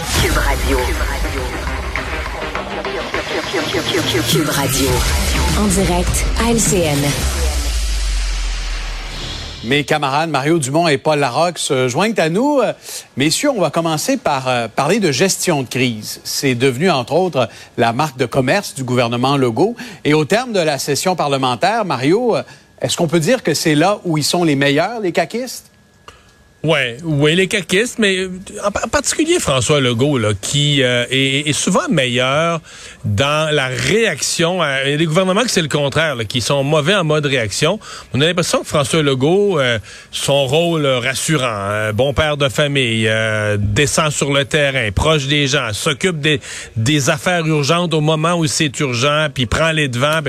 Cube Radio. Cube Radio. En direct à. Mes camarades Mario Dumont et Paul Larocque se joignent à nous. Euh, Messieurs, on va commencer par euh, parler de gestion de crise. C'est devenu, entre autres, la marque de commerce du gouvernement Legault. Et au terme de la session parlementaire, Mario, euh, est-ce qu'on peut dire que c'est là où ils sont les meilleurs, les caquistes? Ouais, oui, les caquistes, mais euh, en par- particulier François Legault, là, qui euh, est, est souvent meilleur dans la réaction. À, il y a des gouvernements que c'est le contraire, là, qui sont mauvais en mode réaction. On a l'impression que François Legault, euh, son rôle rassurant, euh, bon père de famille, euh, descend sur le terrain, proche des gens, s'occupe des, des affaires urgentes au moment où c'est urgent, puis prend les devants.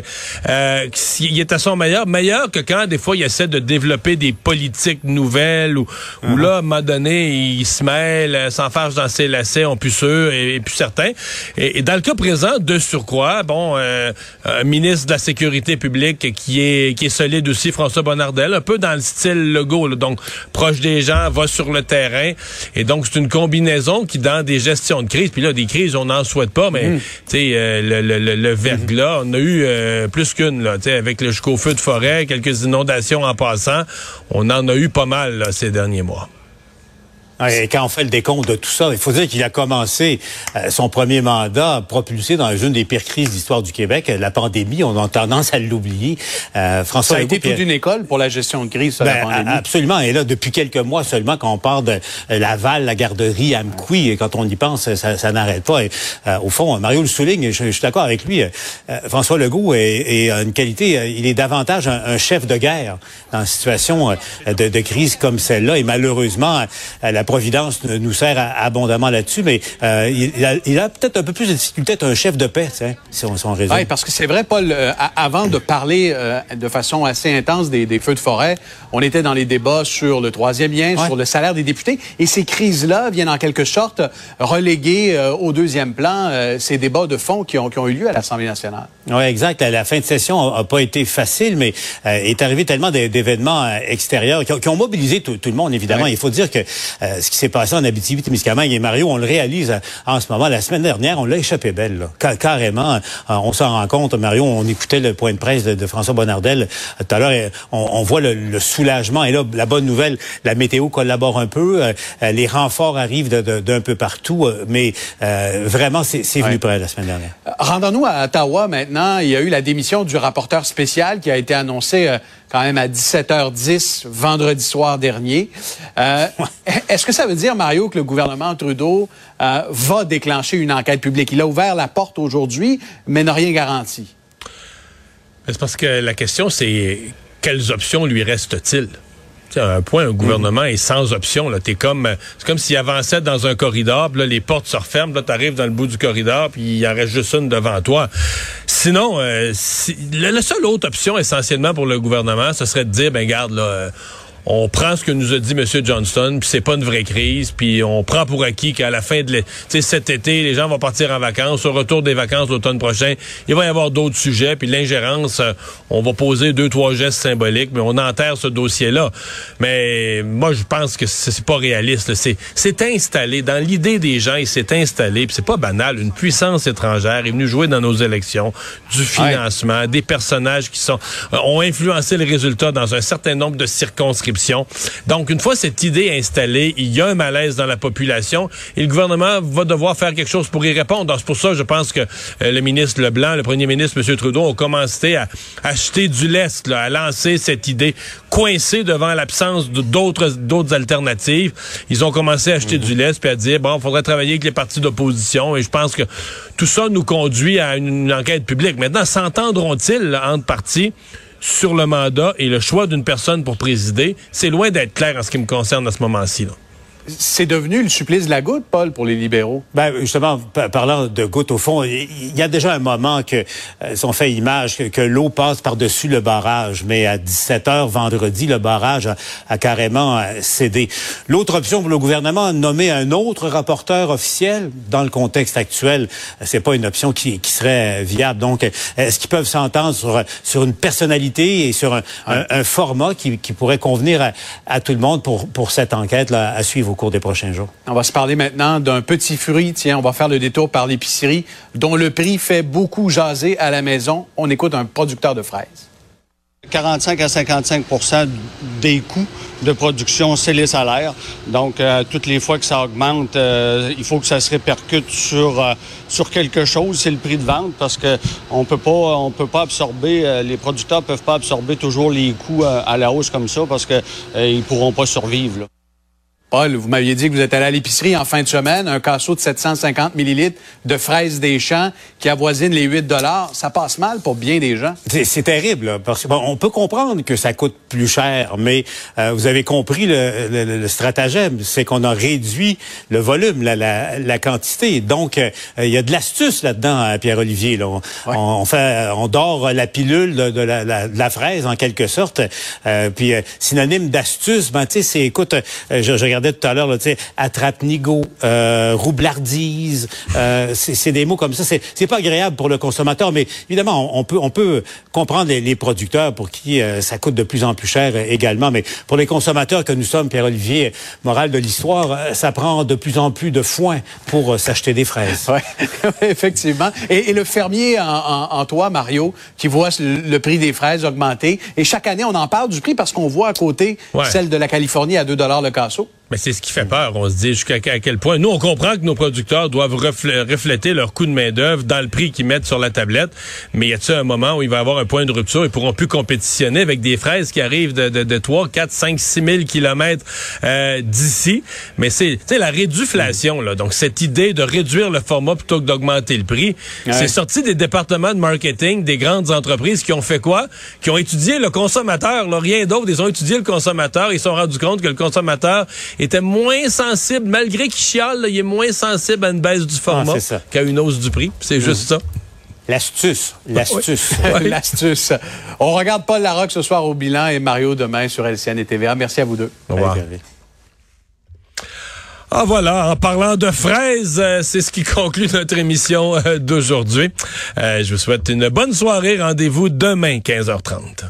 euh, il est à son meilleur, meilleur que quand des fois il essaie de développer des politiques nouvelles ou où là, à un moment donné, il se mêle, euh, s'enfarge dans ses lacets, on plus sûr et, et plus certain. Et, et dans le cas présent, de surcroît, bon, euh, un ministre de la Sécurité publique qui est qui est solide aussi, François Bonnardel, un peu dans le style Legault, là, donc proche des gens, va sur le terrain. Et donc, c'est une combinaison qui, dans des gestions de crise, puis là, des crises, on n'en souhaite pas, mais, tu sais, euh, le, le, le, le verglas, on a eu euh, plus qu'une, là, tu sais, avec le jusqu'au feu de forêt, quelques inondations en passant, on en a eu pas mal, là, ces derniers mois. Et quand on fait le décompte de tout ça, il faut dire qu'il a commencé euh, son premier mandat propulsé dans une des pires crises d'histoire du Québec, euh, la pandémie. On a tendance à l'oublier. Euh, François Ça a été toute une école pour la gestion de crise, ça, Ben, la pandémie. a- absolument. Et là, depuis quelques mois seulement, quand on parle de euh, Laval, la garderie, Amqui, et quand on y pense, ça, ça n'arrête pas. Et, euh, au fond, Mario le souligne, je, je suis d'accord avec lui. euh, François Legault est, est une qualité, il est davantage un, un chef de guerre dans une situation de, de crise comme celle-là. Et malheureusement, la Providence nous sert abondamment là-dessus. Mais euh, il, a, il a peut-être un peu plus de difficulté d'être un chef de paix, si on, si on résume. Oui, parce que c'est vrai, Paul, euh, avant de parler euh, de façon assez intense des, des feux de forêt, on était dans les débats sur le troisième lien, Ouais. sur le salaire des députés, et ces crises-là viennent en quelque sorte reléguer au deuxième plan ces débats de fond qui ont, qui ont eu lieu à l'Assemblée nationale. Oui, exact. La, la fin de session a, a pas été facile, mais est arrivé tellement d'é- d'événements extérieurs qui ont, qui ont mobilisé tout, tout le monde, évidemment. Ouais. Il faut dire que ce qui s'est passé en Abitibi-Témiscamingue et Mario, on le réalise euh, en ce moment. La semaine dernière, on l'a échappé belle, là. Ca- carrément. Euh, on s'en rend compte, Mario, on écoutait le point de presse de, de François Bonnardel euh, tout à l'heure. On, on voit le, le soulagement. Et là, la bonne nouvelle, la météo collabore un peu. les renforts arrivent d'un peu partout. mais euh, vraiment, c'est venu Ouais. près la semaine dernière. Rendons-nous à Ottawa maintenant. Il y a eu la démission du rapporteur spécial qui a été annoncée euh, quand même à 17h10 vendredi soir dernier. Euh, Est-ce que ça veut dire, Mario, que le gouvernement Trudeau euh, va déclencher une enquête publique? Il a ouvert la porte aujourd'hui, mais n'a rien garanti. C'est parce que la question, c'est quelles options lui restent-il? À un point, un gouvernement est sans option. Là. T'es comme, euh, c'est comme s'il avançait dans un corridor, puis les portes se referment, là, t'arrives dans le bout du corridor, puis il en reste juste une devant toi. Sinon, euh, si- la, la seule autre option, essentiellement, pour le gouvernement, ce serait de dire, ben garde, là, euh, on prend ce que nous a dit M. Johnston, puis c'est pas une vraie crise, puis on prend pour acquis qu'à la fin de cet été, les gens vont partir en vacances. Au retour des vacances l'automne prochain, il va y avoir d'autres sujets, puis l'ingérence, euh, on va poser deux, trois gestes symboliques, mais on enterre ce dossier-là. Mais moi, je pense que c'est pas réaliste. c'est installé. Dans l'idée des gens, il s'est installé, puis c'est pas banal. Une puissance étrangère est venue jouer dans nos élections, du financement, des personnages qui sont euh, ont influencé les résultats dans un certain nombre de circonscriptions. Donc, une fois cette idée installée, il y a un malaise dans la population et le gouvernement va devoir faire quelque chose pour y répondre. C'est pour ça, je pense que euh, le ministre Leblanc, le premier ministre M. Trudeau, ont commencé à acheter du lest, là, à lancer cette idée coincée devant l'absence d'autres d'autres alternatives. Ils ont commencé à acheter du lest puis à dire, bon, il faudrait travailler avec les partis d'opposition et je pense que tout ça nous conduit à une, une enquête publique. Maintenant, s'entendront-ils entre partis sur le mandat et le choix d'une personne pour présider, c'est loin d'être clair en ce qui me concerne à ce moment-ci. là. C'est devenu le supplice de la goutte, Paul, pour les libéraux. Ben, justement, parlant de goutte, au fond, il y a déjà un moment que, euh, on fait image, que, l'eau passe par-dessus le barrage. Mais à 17 h vendredi, le barrage a, carrément euh, cédé. L'autre option pour le gouvernement, nommer un autre rapporteur officiel, dans le contexte actuel, c'est pas une option qui, qui serait viable. Donc, est-ce qu'ils peuvent s'entendre sur, sur une personnalité et sur un, un, format qui, qui, pourrait convenir à, à, tout le monde pour, pour cette enquête-là à suivre au cours des prochains jours. On va se parler maintenant d'un petit fruit. Tiens, on va faire le détour par l'épicerie dont le prix fait beaucoup jaser à la maison. On écoute un producteur de fraises. 45 à 55% des coûts de production, c'est les salaires. Donc, euh, toutes les fois que ça augmente, euh, il faut que ça se répercute sur euh, sur quelque chose. C'est le prix de vente parce que on peut pas on peut pas absorber. les producteurs peuvent pas absorber toujours les coûts à la hausse comme ça parce que ils pourront pas survivre. Là. Paul, vous m'aviez dit que vous êtes allé à l'épicerie en fin de semaine, un casseau de 750 millilitres de fraises des champs qui avoisine les 8 dollars. Ça passe mal pour bien des gens. C'est terrible, parce que on peut comprendre que ça coûte plus cher, mais euh, vous avez compris le, stratagème, c'est qu'on a réduit le volume, la, quantité. Donc, euh, il y a de l'astuce là-dedans, Pierre-Olivier. On, fait, on dort la pilule de, la, fraise en quelque sorte. Euh, puis synonyme d'astuce, ben tu sais, c'est, écoute, je, je tout à l'heure, tu sais, attrape-nigo, euh, roublardise, euh, c'est des mots comme ça. C'est pas agréable pour le consommateur, mais évidemment, on, peut on peut comprendre les, producteurs pour qui euh, ça coûte de plus en plus cher également, mais pour les consommateurs que nous sommes, Pierre-Olivier, moral de l'histoire, ça prend de plus en plus de foin pour s'acheter des fraises. Ouais, effectivement. Et, le fermier en, toi, Mario, qui voit le, prix des fraises augmenter, et chaque année, on en parle du prix parce qu'on voit à côté celle de la Californie à 2 le casseau. Mais c'est ce qui fait peur. On se dit jusqu'à quel point. Nous, on comprend que nos producteurs doivent refléter leur coût de main-d'œuvre dans le prix qu'ils mettent sur la tablette. Mais y a-t-il un moment où il va y avoir un point de rupture? Ils pourront plus compétitionner avec des fraises qui arrivent de, de, de 3, 4, 5, 6 000 kilomètres euh, d'ici. Mais c'est la réduflation. Là. Donc, cette idée de réduire le format plutôt que d'augmenter le prix, c'est sorti des départements de marketing des grandes entreprises qui ont fait quoi? Qui ont étudié le consommateur. Là, rien d'autre. Ils ont étudié le consommateur. Ils se sont rendus compte que le consommateur était moins sensible, malgré qu'il chiale, il est moins sensible à une baisse du format ah, qu'à une hausse du prix. C'est juste ça. L'astuce, l'astuce. l'astuce. On regarde Paul Larocque ce soir au bilan et Mario demain sur LCN et TVA. Merci à vous deux. Au revoir. Ah voilà, en parlant de fraises, euh, c'est ce qui conclut notre émission euh, d'aujourd'hui. Euh, je vous souhaite une bonne soirée. Rendez-vous demain, 15h30.